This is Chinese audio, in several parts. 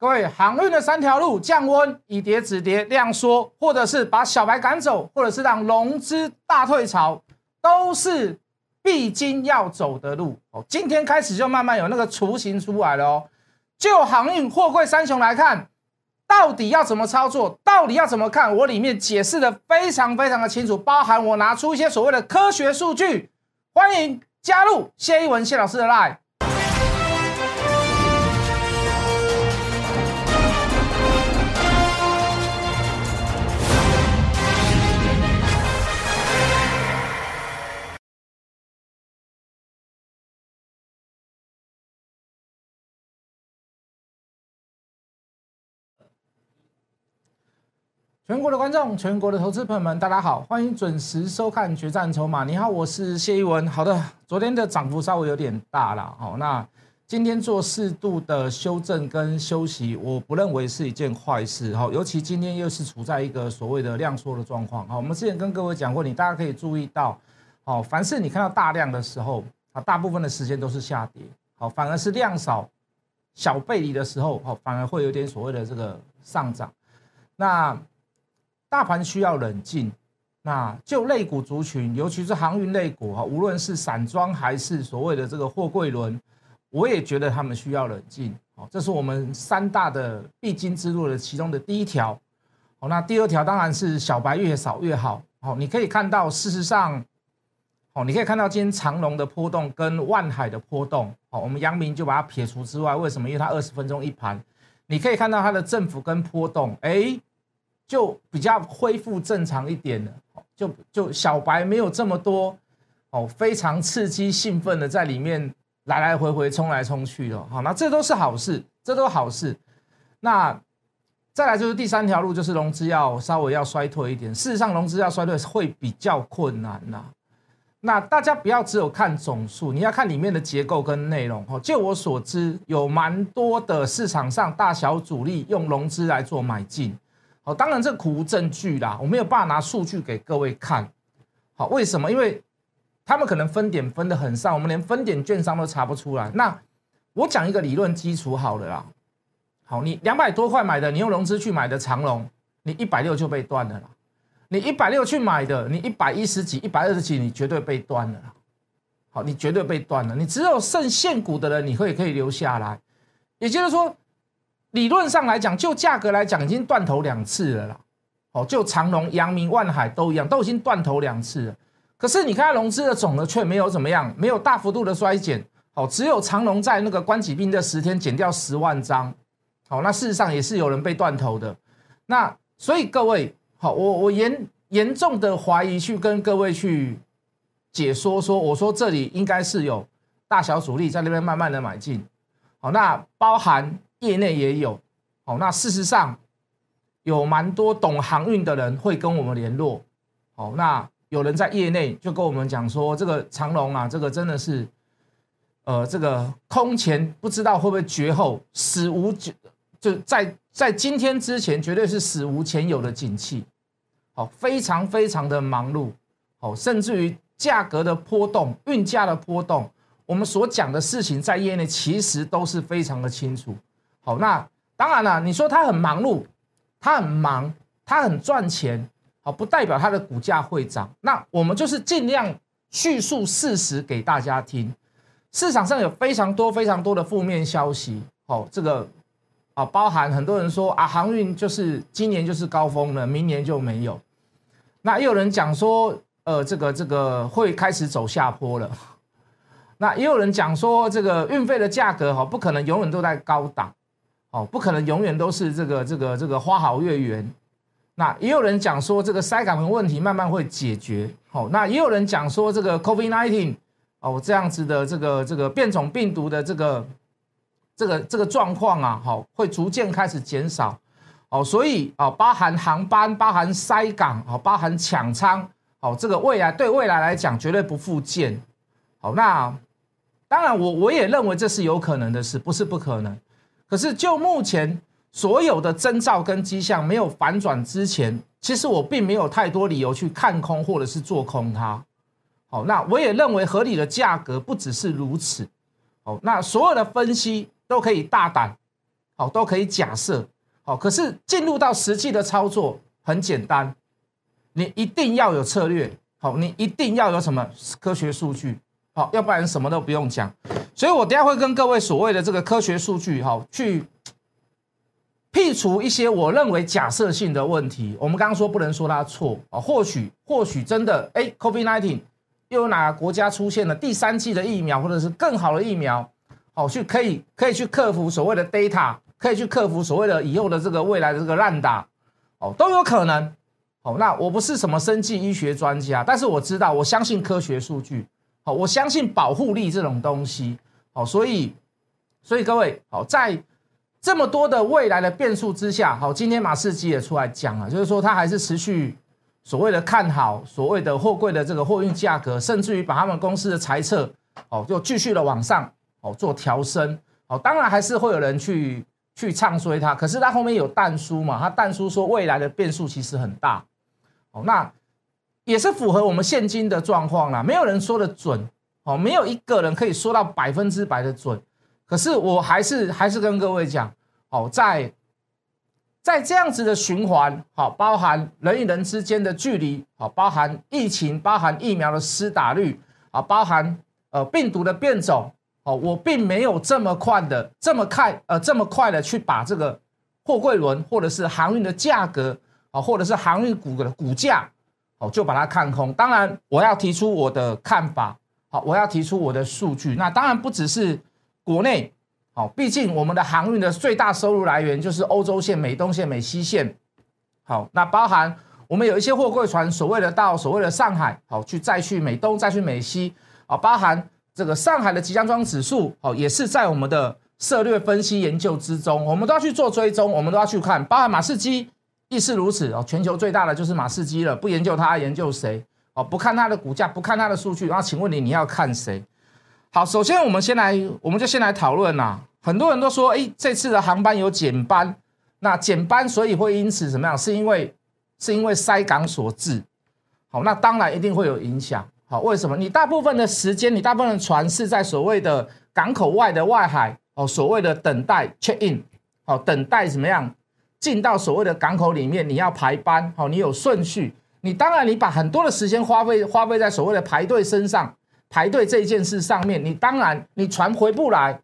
各位航运的三条路：降温、以跌止跌、量缩，或者是把小白赶走，或者是让融资大退潮，都是必经要走的路。哦，今天开始就慢慢有那个雏形出来了哦。就航运、货柜三雄来看，到底要怎么操作？到底要怎么看？我里面解释的非常非常的清楚，包含我拿出一些所谓的科学数据。欢迎加入谢一文谢老师的 line。全国的观众，全国的投资朋友们，大家好，欢迎准时收看《决战筹码》。你好，我是谢一文。好的，昨天的涨幅稍微有点大了，好，那今天做适度的修正跟休息，我不认为是一件坏事，好，尤其今天又是处在一个所谓的量缩的状况，好，我们之前跟各位讲过，你大家可以注意到，好，凡是你看到大量的时候，啊，大部分的时间都是下跌，好，反而是量少小背离的时候，好，反而会有点所谓的这个上涨，那。大盘需要冷静，那就类股族群，尤其是航运类股哈，无论是散装还是所谓的这个货柜轮，我也觉得他们需要冷静。好，这是我们三大的必经之路的其中的第一条。好，那第二条当然是小白越少越好。好，你可以看到，事实上，好，你可以看到今天长龙的波动跟万海的波动。好，我们阳明就把它撇除之外，为什么？因为它二十分钟一盘，你可以看到它的振幅跟波动，哎。就比较恢复正常一点了，就就小白没有这么多哦，非常刺激兴奋的在里面来来回回冲来冲去的，好，那这都是好事，这都是好事。那再来就是第三条路，就是融资要稍微要衰退一点。事实上，融资要衰退会比较困难呐。那大家不要只有看总数，你要看里面的结构跟内容。哦，就我所知，有蛮多的市场上大小主力用融资来做买进。哦，当然这苦无证据啦，我没有办法拿数据给各位看。好，为什么？因为他们可能分点分的很上，我们连分点券商都查不出来。那我讲一个理论基础好了啦。好，你两百多块买的，你用融资去买的长龙，你一百六就被断了啦。你一百六去买的，你一百一十几、一百二十几，你绝对被断了。好，你绝对被断了。你只有剩现股的人，你会可以留下来。也就是说。理论上来讲，就价格来讲，已经断头两次了啦。哦，就长隆、阳明、万海都一样，都已经断头两次了。可是你看融资的总额却没有怎么样，没有大幅度的衰减。哦，只有长隆在那个关起兵这十天减掉十万张。好，那事实上也是有人被断头的。那所以各位，好，我我严严重的怀疑去跟各位去解说说，我说这里应该是有大小主力在那边慢慢的买进。好，那包含。业内也有，好，那事实上有蛮多懂航运的人会跟我们联络，好，那有人在业内就跟我们讲说，这个长龙啊，这个真的是，呃，这个空前不知道会不会绝后，史无就就在在今天之前绝对是史无前有的景气，好，非常非常的忙碌，好，甚至于价格的波动、运价的波动，我们所讲的事情在业内其实都是非常的清楚。好，那当然了。你说他很忙碌，他很忙，他很赚钱，好，不代表他的股价会涨。那我们就是尽量叙述事实给大家听。市场上有非常多非常多的负面消息，好，这个啊，包含很多人说啊，航运就是今年就是高峰了，明年就没有。那也有人讲说，呃，这个这个会开始走下坡了。那也有人讲说，这个运费的价格哈，不可能永远都在高档。哦，不可能永远都是这个这个这个花好月圆。那也有人讲说，这个塞港的问题慢慢会解决。好，那也有人讲说，这个 Covid nineteen 哦这样子的这个这个变种病毒的这个这个这个状况啊，好会逐渐开始减少。哦，所以啊，包含航班、包含塞港、哦，包含抢仓，哦，这个未来对未来来讲绝对不复见。好，那当然我我也认为这是有可能的事，不是不可能。可是，就目前所有的征兆跟迹象没有反转之前，其实我并没有太多理由去看空或者是做空它。好，那我也认为合理的价格不只是如此。好，那所有的分析都可以大胆，好都可以假设，好，可是进入到实际的操作很简单，你一定要有策略，好，你一定要有什么科学数据，好，要不然什么都不用讲。所以我等下会跟各位所谓的这个科学数据，哈，去剔除一些我认为假设性的问题。我们刚刚说不能说它错啊，或许或许真的，哎，COVID-19 又有哪个国家出现了第三季的疫苗，或者是更好的疫苗，好去可以可以去克服所谓的 data，可以去克服所谓的以后的这个未来的这个烂打，哦，都有可能。好，那我不是什么生计医学专家，但是我知道，我相信科学数据，好，我相信保护力这种东西。好，所以，所以各位，好，在这么多的未来的变数之下，好，今天马士基也出来讲了，就是说他还是持续所谓的看好所谓的货柜的这个货运价格，甚至于把他们公司的财测，哦，就继续的往上，哦，做调升，哦，当然还是会有人去去唱衰它，可是它后面有淡书嘛，他淡书说未来的变数其实很大，哦，那也是符合我们现今的状况啦，没有人说的准。哦，没有一个人可以说到百分之百的准，可是我还是还是跟各位讲，哦，在在这样子的循环，好，包含人与人之间的距离，好，包含疫情，包含疫苗的施打率，啊，包含呃病毒的变种，哦，我并没有这么快的这么快呃这么快的去把这个货柜轮或者是航运的价格，啊，或者是航运股的股价，哦，就把它看空。当然，我要提出我的看法。好，我要提出我的数据。那当然不只是国内，好，毕竟我们的航运的最大收入来源就是欧洲线、美东线、美西线。好，那包含我们有一些货柜船，所谓的到所谓的上海，好，去再去美东，再去美西，啊，包含这个上海的即将装指数，好，也是在我们的策略分析研究之中，我们都要去做追踪，我们都要去看，包含马士基亦是如此哦，全球最大的就是马士基了，不研究它，研究谁？哦，不看它的股价，不看它的数据，然后请问你，你要看谁？好，首先我们先来，我们就先来讨论呐。很多人都说，哎，这次的航班有减班，那减班所以会因此怎么样？是因为是因为塞港所致。好，那当然一定会有影响。好，为什么？你大部分的时间，你大部分的船是在所谓的港口外的外海哦，所谓的等待 check in，好，等待怎么样进到所谓的港口里面？你要排班，好，你有顺序。你当然，你把很多的时间花费花费在所谓的排队身上，排队这一件事上面，你当然你船回不来，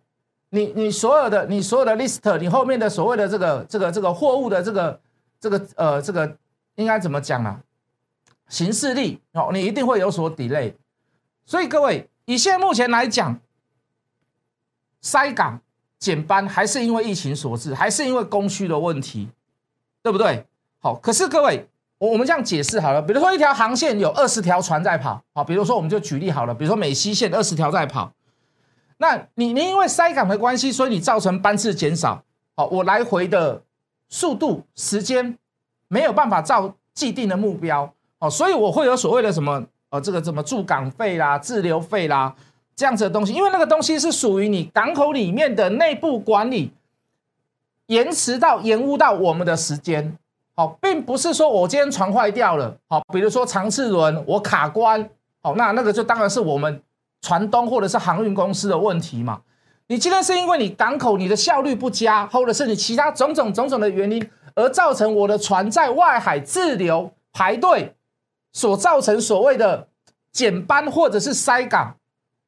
你你所有的你所有的 list，你后面的所谓的这个这个这个货物的这个这个呃这个应该怎么讲啊？形式力哦，你一定会有所 delay。所以各位，以现在目前来讲，塞港减班还是因为疫情所致，还是因为供需的问题，对不对？好，可是各位。我们这样解释好了，比如说一条航线有二十条船在跑，好，比如说我们就举例好了，比如说美西线二十条在跑，那你你因为塞港的关系，所以你造成班次减少，好，我来回的速度时间没有办法照既定的目标，哦，所以我会有所谓的什么呃这个什么驻港费啦、滞留费啦这样子的东西，因为那个东西是属于你港口里面的内部管理，延迟到延误到我们的时间。好，并不是说我今天船坏掉了，好，比如说长次轮我卡关，好，那那个就当然是我们船东或者是航运公司的问题嘛。你今天是因为你港口你的效率不佳，或者是你其他种种种种的原因，而造成我的船在外海滞留排队，所造成所谓的减班或者是塞港。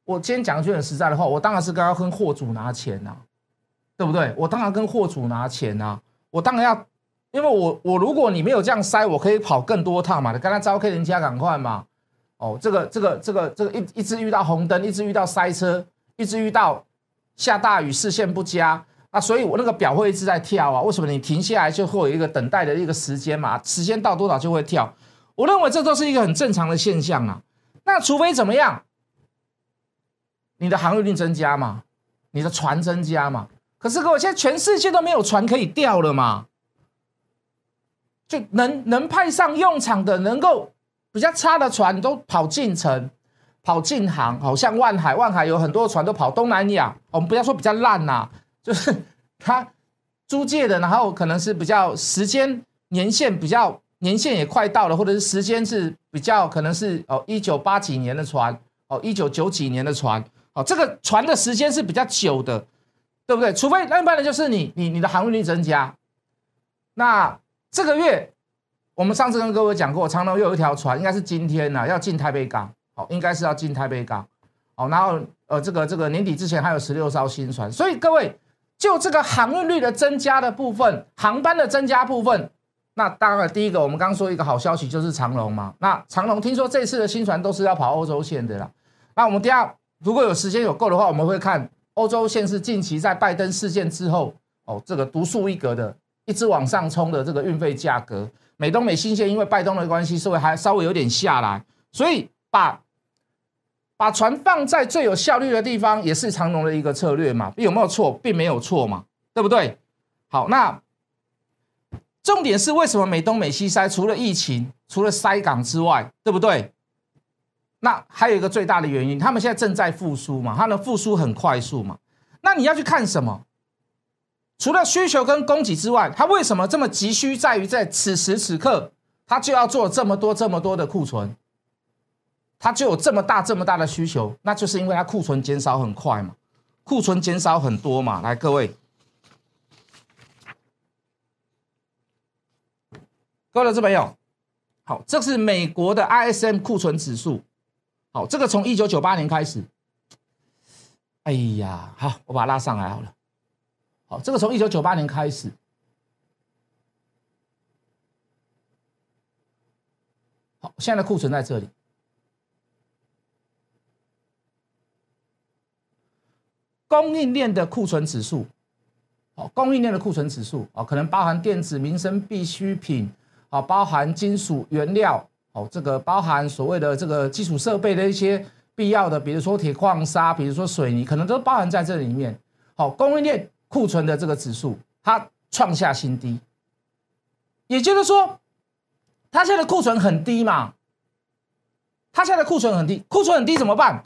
我今天讲句很实在的话，我当然是刚刚跟货主拿钱呐，对不对？我当然跟货主拿钱呐，我当然要。因为我我如果你没有这样塞，我可以跑更多趟嘛。你刚才招 K 人家赶快嘛。哦，这个这个这个这个一一直遇到红灯，一直遇到塞车，一直遇到下大雨视线不佳啊，所以我那个表会一直在跳啊。为什么你停下来就会有一个等待的一个时间嘛？时间到多少就会跳。我认为这都是一个很正常的现象啊。那除非怎么样，你的航运量增加嘛，你的船增加嘛。可是各位，现在全世界都没有船可以调了嘛。就能能派上用场的，能够比较差的船都跑进城、跑进航，好像万海，万海有很多船都跑东南亚。我们不要说比较烂呐，就是它租借的，然后可能是比较时间年限比较年限也快到了，或者是时间是比较可能是哦一九八几年的船，哦一九九几年的船，哦这个船的时间是比较久的，对不对？除非那一般的就是你你你的航运率增加。那这个月我们上次跟各位讲过，长隆又有一条船，应该是今天呢要进台北港，好，应该是要进台北港，好，然后呃这个这个年底之前还有十六艘新船，所以各位就这个航运率的增加的部分，航班的增加部分，那当然第一个我们刚刚说一个好消息就是长隆嘛，那长隆听说这次的新船都是要跑欧洲线的啦，那我们第二如果有时间有够的话，我们会看。欧洲线是近期在拜登事件之后，哦，这个独树一格的，一直往上冲的这个运费价格。美东美新线因为拜登的关系，稍微还稍微有点下来，所以把把船放在最有效率的地方，也是长龙的一个策略嘛。有没有错？并没有错嘛，对不对？好，那重点是为什么美东美西塞除了疫情，除了塞港之外，对不对？那还有一个最大的原因，他们现在正在复苏嘛，它的复苏很快速嘛。那你要去看什么？除了需求跟供给之外，它为什么这么急需？在于在此时此刻，它就要做这么多这么多的库存，它就有这么大这么大的需求，那就是因为它库存减少很快嘛，库存减少很多嘛。来，各位，各位老师朋友，好，这是美国的 ISM 库存指数。好，这个从一九九八年开始，哎呀，好，我把它拉上来好了。好，这个从一九九八年开始，好，现在的库存在这里，供应链的库存指数，好，供应链的库存指数，啊，可能包含电子、民生必需品，啊，包含金属原料。哦，这个包含所谓的这个基础设备的一些必要的，比如说铁矿砂，比如说水泥，可能都包含在这里面。好，供应链库存的这个指数，它创下新低，也就是说，它现在的库存很低嘛？它现在的库存很低，库存很低怎么办？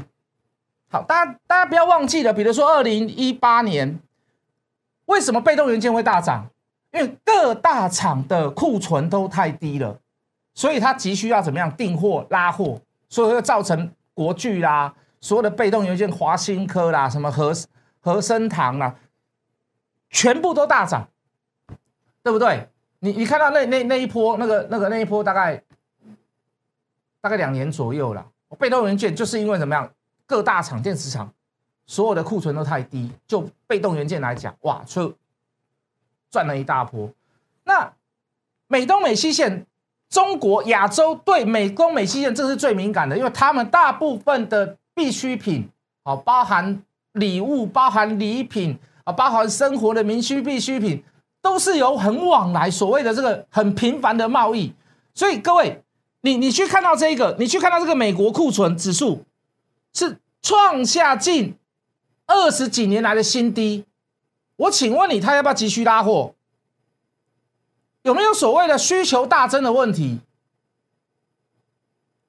好，大家大家不要忘记了，比如说二零一八年，为什么被动元件会大涨？因为各大厂的库存都太低了。所以它急需要怎么样订货拉货，所以会造成国巨啦，所有的被动元件华新科啦，什么和和生堂啦，全部都大涨，对不对？你你看到那那那一波那个那个那一波大概大概两年左右了，被动元件就是因为怎么样，各大厂电池厂所有的库存都太低，就被动元件来讲，哇，就赚了一大波。那美东美西线。中国亚洲对美工美西线这是最敏感的，因为他们大部分的必需品，啊，包含礼物、包含礼品啊，包含生活的民需必需品，都是由很往来所谓的这个很频繁的贸易。所以各位，你你去看到这个，你去看到这个美国库存指数是创下近二十几年来的新低，我请问你，他要不要急需拉货？有没有所谓的需求大增的问题？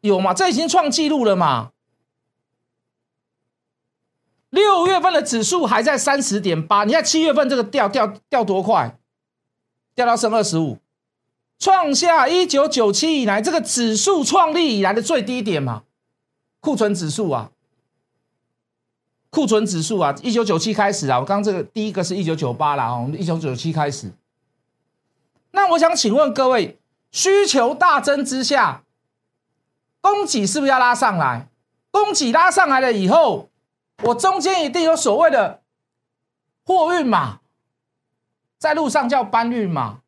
有吗？这已经创纪录了嘛？六月份的指数还在三十点八，你看七月份这个掉掉掉多快，掉到剩二十五，创下一九九七以来这个指数创立以来的最低点嘛？库存指数啊，库存指数啊，一九九七开始啊，我刚刚这个第一个是一九九八啦，哦，一九九七开始。那我想请问各位，需求大增之下，供给是不是要拉上来？供给拉上来了以后，我中间一定有所谓的货运嘛，在路上叫搬运嘛，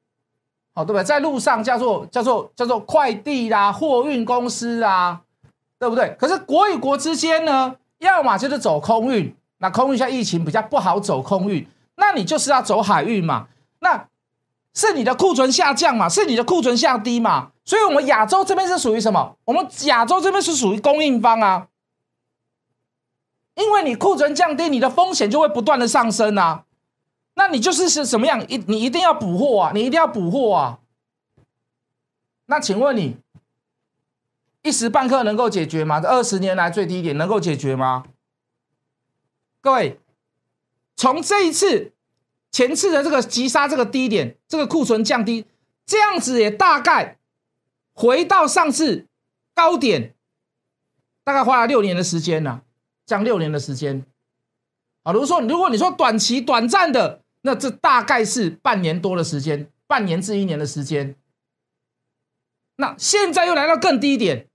好对不对？在路上叫做叫做叫做快递啦，货运公司啊，对不对？可是国与国之间呢，要么就是走空运，那空运现在疫情比较不好走空运，那你就是要走海运嘛，那。是你的库存下降嘛？是你的库存下低嘛？所以，我们亚洲这边是属于什么？我们亚洲这边是属于供应方啊，因为你库存降低，你的风险就会不断的上升啊。那你就是是什么样？一你一定要补货啊，你一定要补货啊。那请问你一时半刻能够解决吗？这二十年来最低点能够解决吗？各位，从这一次。前次的这个急杀这个低点，这个库存降低，这样子也大概回到上次高点，大概花了六年的时间呢，将六年的时间。啊。如果说如果你说短期短暂的，那这大概是半年多的时间，半年至一年的时间。那现在又来到更低点，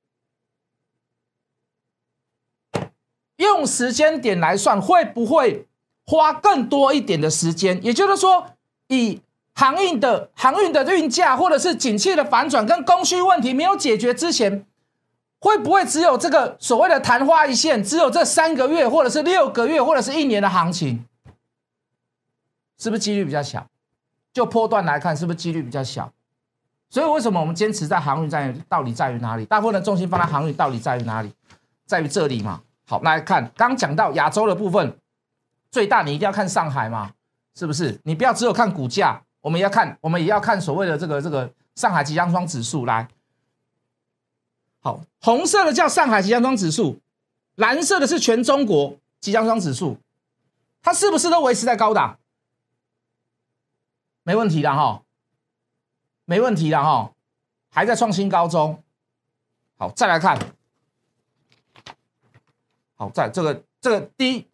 用时间点来算，会不会花更多一点的时间？也就是说，以航运的航运的运价，或者是景气的反转跟供需问题没有解决之前，会不会只有这个所谓的昙花一现，只有这三个月，或者是六个月，或者是一年的行情？是不是几率比较小？就波段来看，是不是几率比较小？所以为什么我们坚持在航运在到底在于哪里？大部分的重心放在航运到底在于哪里？在于这里嘛。好，来看刚讲到亚洲的部分，最大你一定要看上海嘛，是不是？你不要只有看股价，我们要看，我们也要看所谓的这个这个上海即将双指数。来，好，红色的叫上海集装箱指数，蓝色的是全中国集装箱指数，它是不是都维持在高档？没问题的哈，没问题的哈，还在创新高中。好，再来看，好，在这个这个第一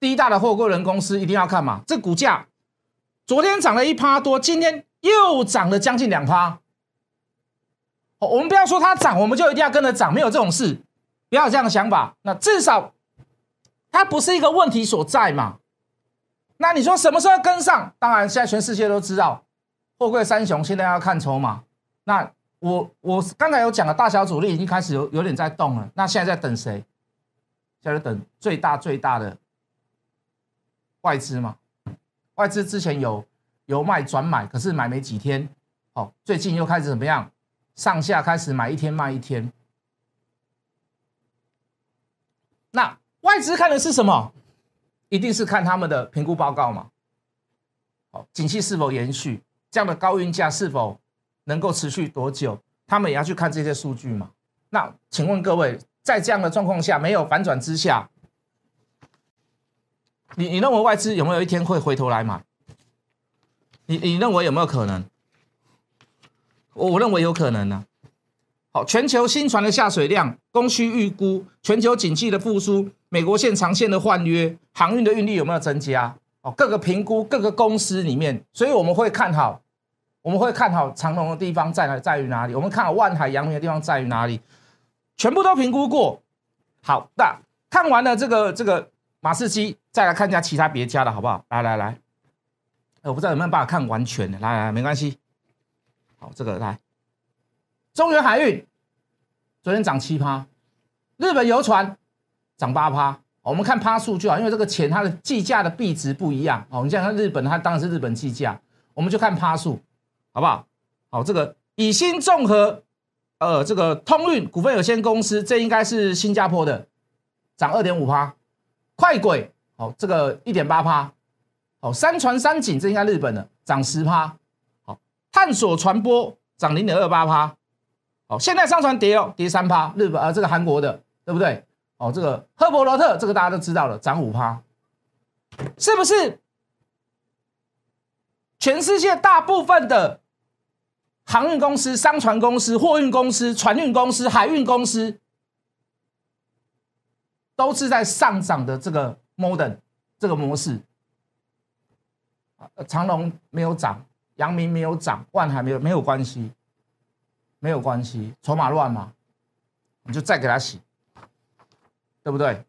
第一大的货柜人公司一定要看嘛，这股价昨天涨了一趴多，今天又涨了将近两趴。我们不要说它涨，我们就一定要跟着涨，没有这种事，不要有这样的想法。那至少它不是一个问题所在嘛。那你说什么时候跟上？当然，现在全世界都知道，货柜三雄现在要看筹码。那我我刚才有讲了，大小主力已经开始有有点在动了。那现在在等谁？现在等最大最大的外资嘛。外资之前有有卖转买，可是买没几天，好，最近又开始怎么样？上下开始买一天卖一天。那外资看的是什么？一定是看他们的评估报告嘛？好，景气是否延续？这样的高运价是否能够持续多久？他们也要去看这些数据嘛？那请问各位，在这样的状况下，没有反转之下，你你认为外资有没有一天会回头来买？你你认为有没有可能？我认为有可能呢。好，全球新船的下水量、供需预估、全球景气的复苏、美国线长线的换约、航运的运力有没有增加？哦，各个评估、各个公司里面，所以我们会看好，我们会看好长龙的地方在哪，在于哪里？我们看好万海、阳明的地方在于哪里？全部都评估过。好，那看完了这个这个马士基，再来看一下其他别家的好不好？来来来，我不知道有没有办法看完全的，来来没关系。好，这个来。中原海运昨天涨七趴，日本游船涨八趴。我们看趴数就好，因为这个钱它的计价的币值不一样。哦，你想看日本，它当然是日本计价，我们就看趴数，好不好？好，这个以新综合，呃，这个通运股份有限公司，这应该是新加坡的，涨二点五趴。快轨，好，这个一点八趴。好，三船三井，这应该日本的，涨十趴。探索传播涨零点二八趴。哦，现在上船跌哦，跌三趴，日本呃这个韩国的对不对？哦，这个赫伯罗特这个大家都知道了，涨五趴，是不是？全世界大部分的航运公司、商船公司、货运公司、船运公司、海运公司，都是在上涨的这个 modern 这个模式。长隆没有涨，阳明没有涨，万还没有没有关系。没有关系，筹码乱嘛，你就再给他洗，对不对？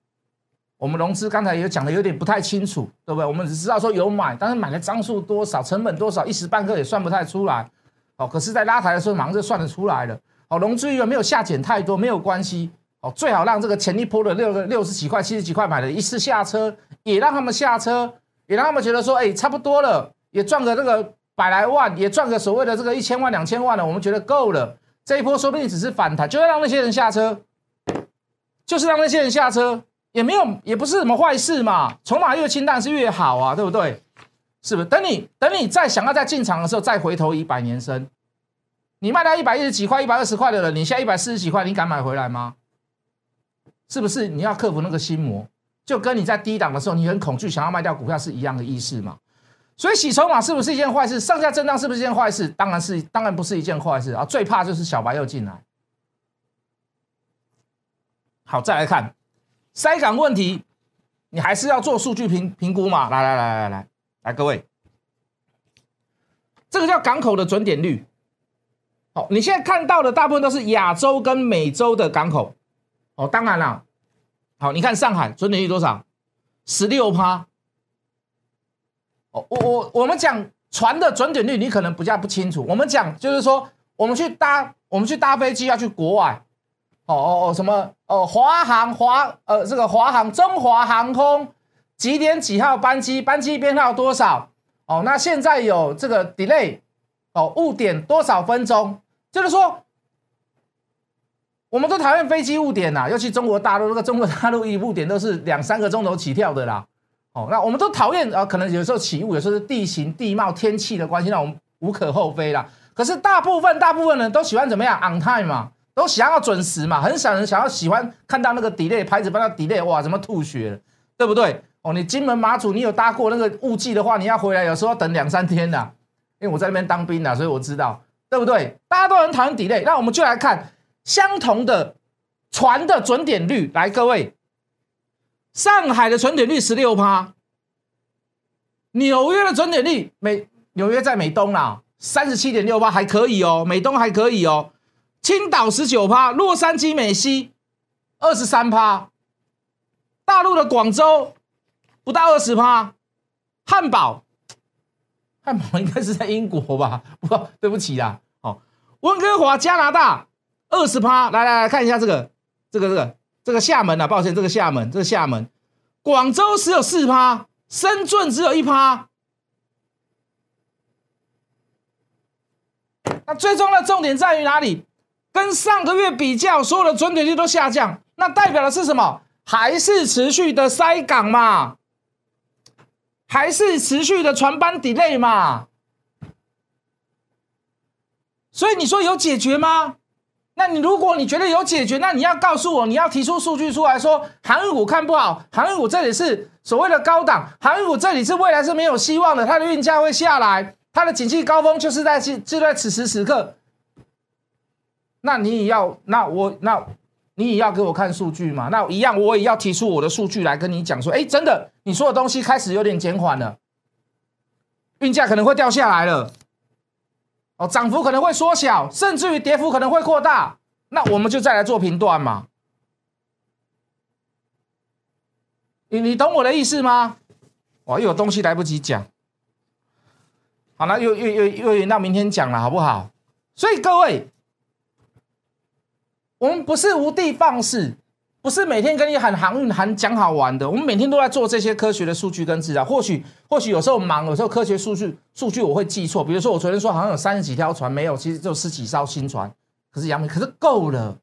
我们融资刚才也讲的有点不太清楚，对不对？我们只知道说有买，但是买的张数多少，成本多少，一时半刻也算不太出来。哦，可是，在拉抬的时候，马上就算得出来了。哦，融资余额没有下减太多，没有关系。哦，最好让这个前一波的六个六十几块、七十几块买的，一次下车，也让他们下车，也让他们觉得说，哎，差不多了，也赚个这个百来万，也赚个所谓的这个一千万、两千万了，我们觉得够了。这一波说不定只是反弹，就要让那些人下车，就是让那些人下车，也没有，也不是什么坏事嘛。筹码越清淡是越好啊，对不对？是不是？等你等你再想要再进场的时候，再回头一百年生，你卖到一百一十几块、一百二十块的人，你现在一百四十几块，你敢买回来吗？是不是？你要克服那个心魔，就跟你在低档的时候，你很恐惧，想要卖掉股票是一样的意思嘛。所以洗筹码是不是一件坏事？上下震荡是不是一件坏事？当然是，当然不是一件坏事啊！最怕就是小白又进来。好，再来看塞港问题，你还是要做数据评评估嘛。来来来来来来，各位，这个叫港口的准点率。好，你现在看到的大部分都是亚洲跟美洲的港口。哦，当然了，好，你看上海准点率多少？十六趴。我我我们讲船的准点率，你可能比较不清楚。我们讲就是说，我们去搭我们去搭飞机要去国外。哦哦哦，什么？哦，华航华呃，这个华航中华航空几点几号班机？班机编号多少？哦，那现在有这个 delay，哦，误点多少分钟？就是说，我们都讨厌飞机误点呐，尤其中国大陆，那个中国大陆一误点都是两三个钟头起跳的啦。哦，那我们都讨厌啊，可能有时候起雾，有时候是地形地貌天气的关系，那我们无可厚非啦。可是大部分大部分人都喜欢怎么样？on time 嘛。都想要准时嘛，很少人想要喜欢看到那个 delay 牌子，帮他 delay，哇，怎么吐血了，对不对？哦，你金门马祖，你有搭过那个雾季的话，你要回来有时候要等两三天的，因为我在那边当兵的，所以我知道，对不对？大家都很讨厌 delay，那我们就来看相同的船的准点率，来，各位，上海的准点率十六趴，纽约的准点率美纽约在美东啦，三十七点六八还可以哦，美东还可以哦。青岛十九趴，洛杉矶美西二十三趴，大陆的广州不到二十趴，汉堡，汉堡应该是在英国吧？不，对不起啦，好，温哥华加拿大二十趴，来来来看一下这个，这个这个这个厦门啊，抱歉，这个厦门，这个厦门，广州只有四趴，深圳只有一趴，那最终的重点在于哪里？跟上个月比较，所有的准点率都下降，那代表的是什么？还是持续的塞港嘛？还是持续的船班 delay 嘛？所以你说有解决吗？那你如果你觉得有解决，那你要告诉我，你要提出数据出来说，航运股看不好，航运股这里是所谓的高档，航运股这里是未来是没有希望的，它的运价会下来，它的景气高峰就是在就在此时此刻。那你也要，那我那，你也要给我看数据嘛？那一样，我也要提出我的数据来跟你讲说，哎，真的，你说的东西开始有点减缓了，运价可能会掉下来了，哦，涨幅可能会缩小，甚至于跌幅可能会扩大，那我们就再来做评断嘛。你你懂我的意思吗？哇，又有东西来不及讲，好了，又又又又延到明天讲了，好不好？所以各位。我们不是无的放矢，不是每天跟你喊航运、喊讲好玩的。我们每天都在做这些科学的数据跟资料。或许或许有时候忙，有时候科学数据数据我会记错。比如说我昨天说好像有三十几条船，没有，其实就十几艘新船。可是杨明，可是够了。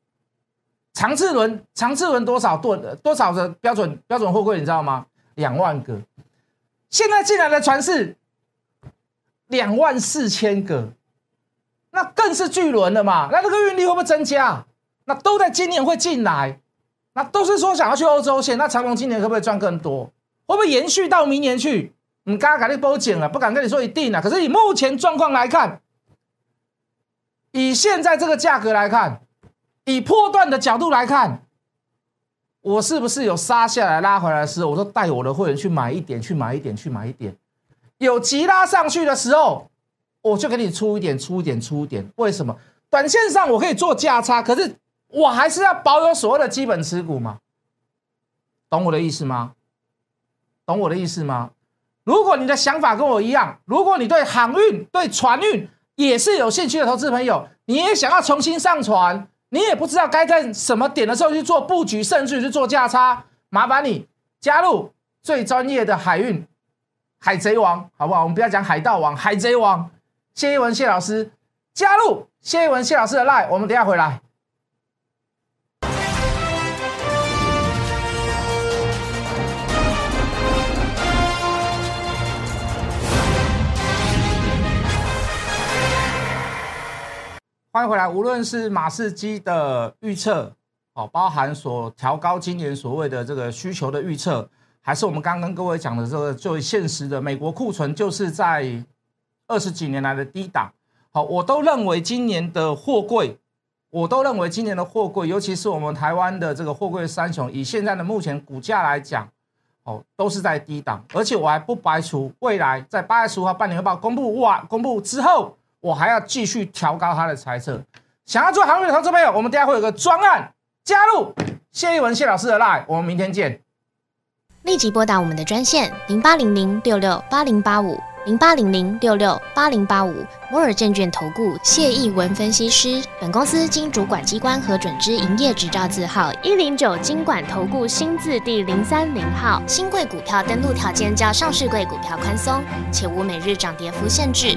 长次轮长次轮多少吨？多少的标准标准货柜？你知道吗？两万个。现在进来的船是两万四千个，那更是巨轮了嘛？那这个运力会不会增加？那都在今年会进来，那都是说想要去欧洲线。那长隆今年可不可以赚更多？会不会延续到明年去？你刚刚赶紧报警了，不敢跟你说一定啊。可是以目前状况来看，以现在这个价格来看，以破断的角度来看，我是不是有杀下来拉回来的时候，我说带我的会员去买一点，去买一点，去买一点。有急拉上去的时候，我就给你出一点，出一点，出一点。为什么？短线上我可以做价差，可是。我还是要保有所谓的基本持股嘛，懂我的意思吗？懂我的意思吗？如果你的想法跟我一样，如果你对航运、对船运也是有兴趣的投资朋友，你也想要重新上船，你也不知道该在什么点的时候去做布局，甚至去做价差，麻烦你加入最专业的海运海贼王，好不好？我们不要讲海盗王，海贼王谢一文谢老师加入谢一文谢老师的 line，我们等下回来。欢迎回来。无论是马士基的预测，哦，包含所调高今年所谓的这个需求的预测，还是我们刚刚跟各位讲的这个最现实的美国库存就是在二十几年来的低档，好，我都认为今年的货柜，我都认为今年的货柜，尤其是我们台湾的这个货柜三雄，以现在的目前股价来讲，哦，都是在低档，而且我还不排除未来在八月十五号半年报公布哇，公布之后，我还要继续调高它的猜测。想要做航运的投资朋友，我们等下会有个专案加入谢一文谢老师的 line，我们明天见。立即拨打我们的专线零八零零六六八零八五。零八零零六六八零八五摩尔证券投顾谢义文分析师，本公司经主管机关核准之营业执照字号一零九金管投顾新字第零三零号。新贵股票登录条件较上市贵股票宽松，且无每日涨跌幅限制。